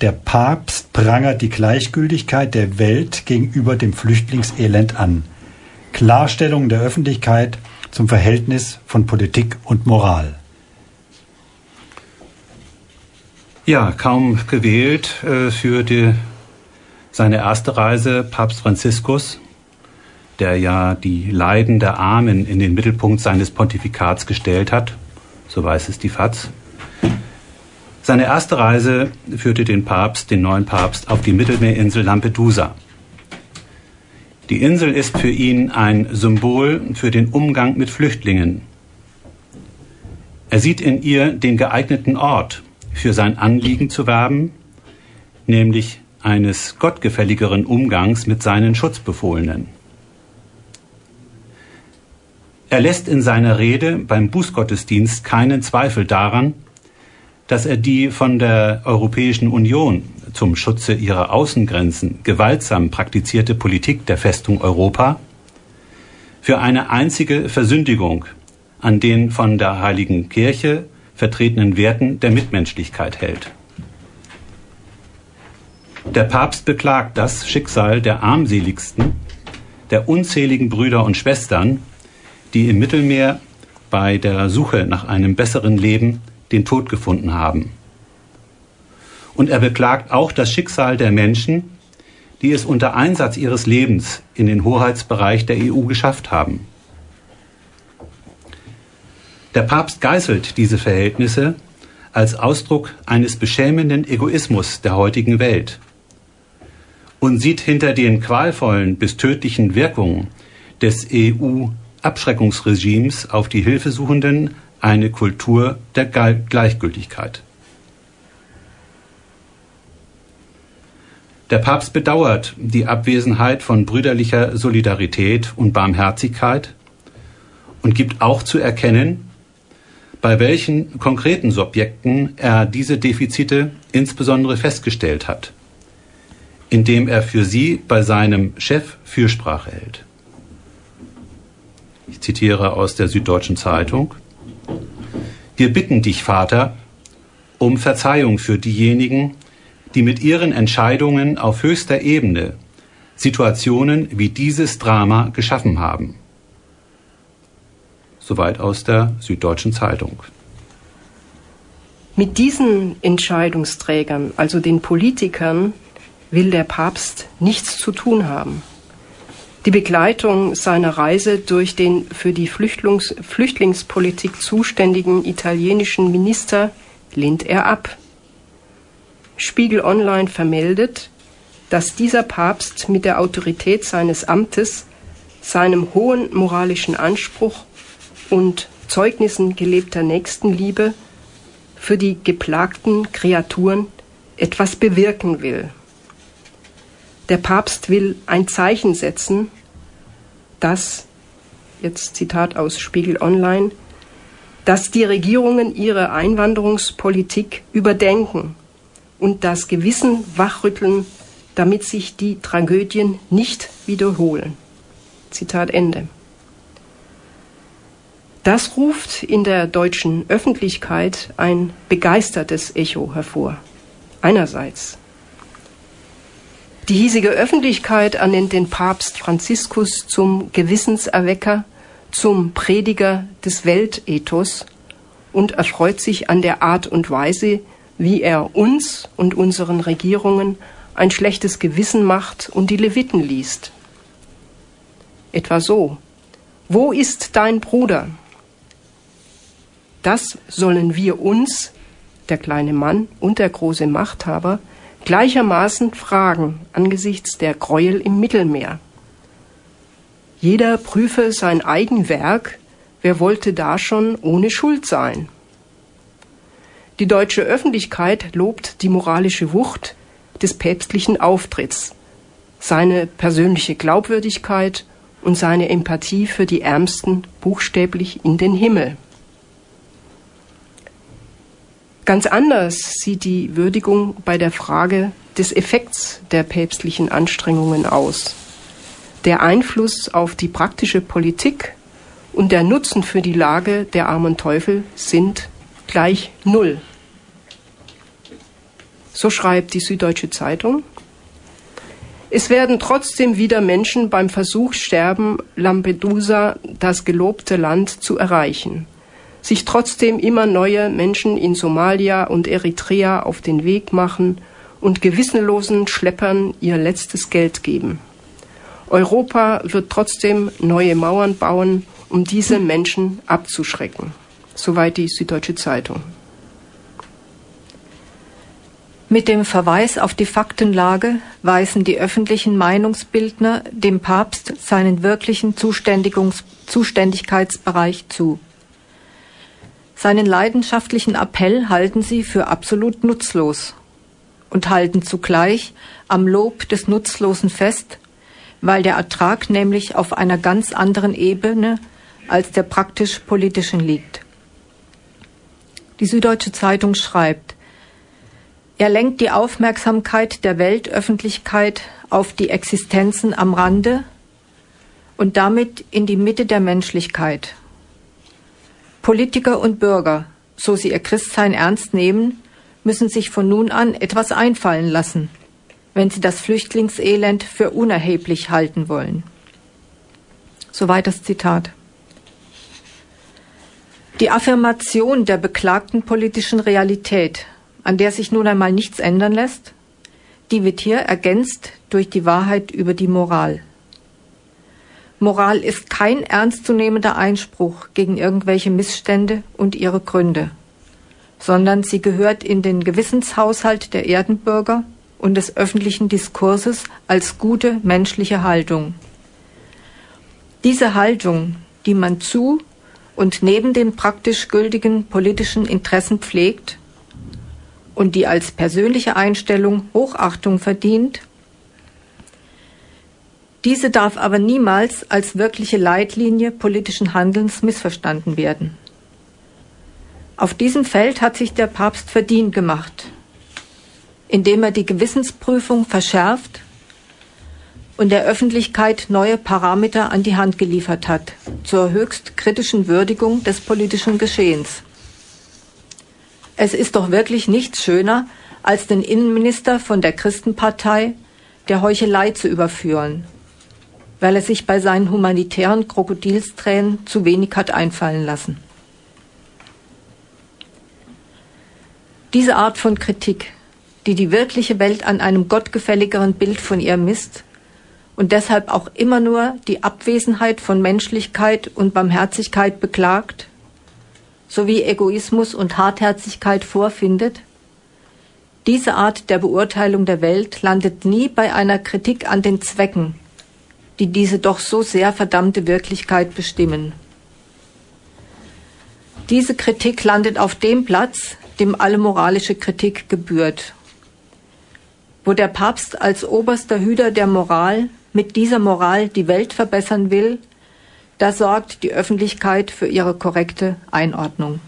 Der Papst prangert die Gleichgültigkeit der Welt gegenüber dem Flüchtlingselend an. Klarstellung der Öffentlichkeit zum Verhältnis von Politik und Moral. Ja, kaum gewählt äh, führte seine erste Reise Papst Franziskus, der ja die Leiden der Armen in den Mittelpunkt seines Pontifikats gestellt hat, so weiß es die FAZ. Seine erste Reise führte den Papst, den neuen Papst, auf die Mittelmeerinsel Lampedusa. Die Insel ist für ihn ein Symbol für den Umgang mit Flüchtlingen. Er sieht in ihr den geeigneten Ort, für sein Anliegen zu werben, nämlich eines gottgefälligeren Umgangs mit seinen Schutzbefohlenen. Er lässt in seiner Rede beim Bußgottesdienst keinen Zweifel daran, dass er die von der Europäischen Union zum Schutze ihrer Außengrenzen gewaltsam praktizierte Politik der Festung Europa für eine einzige Versündigung an den von der Heiligen Kirche vertretenen Werten der Mitmenschlichkeit hält. Der Papst beklagt das Schicksal der armseligsten, der unzähligen Brüder und Schwestern, die im Mittelmeer bei der Suche nach einem besseren Leben den Tod gefunden haben. Und er beklagt auch das Schicksal der Menschen, die es unter Einsatz ihres Lebens in den Hoheitsbereich der EU geschafft haben. Der Papst geißelt diese Verhältnisse als Ausdruck eines beschämenden Egoismus der heutigen Welt und sieht hinter den qualvollen bis tödlichen Wirkungen des EU-Abschreckungsregimes auf die Hilfesuchenden eine Kultur der Gleichgültigkeit. Der Papst bedauert die Abwesenheit von brüderlicher Solidarität und Barmherzigkeit und gibt auch zu erkennen, bei welchen konkreten Subjekten er diese Defizite insbesondere festgestellt hat, indem er für sie bei seinem Chef Fürsprache hält. Ich zitiere aus der Süddeutschen Zeitung. Wir bitten dich, Vater, um Verzeihung für diejenigen, die mit ihren Entscheidungen auf höchster Ebene Situationen wie dieses Drama geschaffen haben. Soweit aus der Süddeutschen Zeitung. Mit diesen Entscheidungsträgern, also den Politikern, will der Papst nichts zu tun haben. Die Begleitung seiner Reise durch den für die Flüchtlings Flüchtlingspolitik zuständigen italienischen Minister lehnt er ab. Spiegel Online vermeldet, dass dieser Papst mit der Autorität seines Amtes, seinem hohen moralischen Anspruch und Zeugnissen gelebter Nächstenliebe für die geplagten Kreaturen etwas bewirken will. Der Papst will ein Zeichen setzen, dass, jetzt Zitat aus Spiegel Online, dass die Regierungen ihre Einwanderungspolitik überdenken und das Gewissen wachrütteln, damit sich die Tragödien nicht wiederholen. Zitat Ende. Das ruft in der deutschen Öffentlichkeit ein begeistertes Echo hervor. Einerseits die hiesige Öffentlichkeit ernennt den Papst Franziskus zum Gewissenserwecker, zum Prediger des Weltethos und erfreut sich an der Art und Weise, wie er uns und unseren Regierungen ein schlechtes Gewissen macht und die Leviten liest. Etwa so. Wo ist dein Bruder? Das sollen wir uns, der kleine Mann und der große Machthaber, gleichermaßen fragen angesichts der Gräuel im Mittelmeer. Jeder prüfe sein eigen Werk, wer wollte da schon ohne Schuld sein? Die deutsche Öffentlichkeit lobt die moralische Wucht des päpstlichen Auftritts, seine persönliche Glaubwürdigkeit und seine Empathie für die Ärmsten buchstäblich in den Himmel. Ganz anders sieht die Würdigung bei der Frage des Effekts der päpstlichen Anstrengungen aus. Der Einfluss auf die praktische Politik und der Nutzen für die Lage der armen Teufel sind gleich null. So schreibt die Süddeutsche Zeitung. Es werden trotzdem wieder Menschen beim Versuch sterben, Lampedusa, das gelobte Land, zu erreichen. Sich trotzdem immer neue Menschen in Somalia und Eritrea auf den Weg machen und gewissenlosen Schleppern ihr letztes Geld geben. Europa wird trotzdem neue Mauern bauen, um diese Menschen abzuschrecken. Soweit die Süddeutsche Zeitung. Mit dem Verweis auf die Faktenlage weisen die öffentlichen Meinungsbildner dem Papst seinen wirklichen Zuständigkeitsbereich zu. Seinen leidenschaftlichen Appell halten sie für absolut nutzlos und halten zugleich am Lob des Nutzlosen fest, weil der Ertrag nämlich auf einer ganz anderen Ebene als der praktisch politischen liegt. Die Süddeutsche Zeitung schreibt, er lenkt die Aufmerksamkeit der Weltöffentlichkeit auf die Existenzen am Rande und damit in die Mitte der Menschlichkeit. Politiker und Bürger, so sie ihr Christsein ernst nehmen, müssen sich von nun an etwas einfallen lassen, wenn sie das Flüchtlingselend für unerheblich halten wollen. Soweit das Zitat. Die Affirmation der beklagten politischen Realität an der sich nun einmal nichts ändern lässt, die wird hier ergänzt durch die Wahrheit über die Moral. Moral ist kein ernstzunehmender Einspruch gegen irgendwelche Missstände und ihre Gründe, sondern sie gehört in den Gewissenshaushalt der Erdenbürger und des öffentlichen Diskurses als gute menschliche Haltung. Diese Haltung, die man zu und neben den praktisch gültigen politischen Interessen pflegt, und die als persönliche Einstellung Hochachtung verdient. Diese darf aber niemals als wirkliche Leitlinie politischen Handelns missverstanden werden. Auf diesem Feld hat sich der Papst verdient gemacht, indem er die Gewissensprüfung verschärft und der Öffentlichkeit neue Parameter an die Hand geliefert hat zur höchst kritischen Würdigung des politischen Geschehens. Es ist doch wirklich nichts schöner, als den Innenminister von der Christenpartei der Heuchelei zu überführen, weil er sich bei seinen humanitären Krokodilstränen zu wenig hat einfallen lassen. Diese Art von Kritik, die die wirkliche Welt an einem gottgefälligeren Bild von ihr misst und deshalb auch immer nur die Abwesenheit von Menschlichkeit und Barmherzigkeit beklagt, sowie Egoismus und Hartherzigkeit vorfindet, diese Art der Beurteilung der Welt landet nie bei einer Kritik an den Zwecken, die diese doch so sehr verdammte Wirklichkeit bestimmen. Diese Kritik landet auf dem Platz, dem alle moralische Kritik gebührt, wo der Papst als oberster Hüter der Moral mit dieser Moral die Welt verbessern will, da sorgt die Öffentlichkeit für ihre korrekte Einordnung.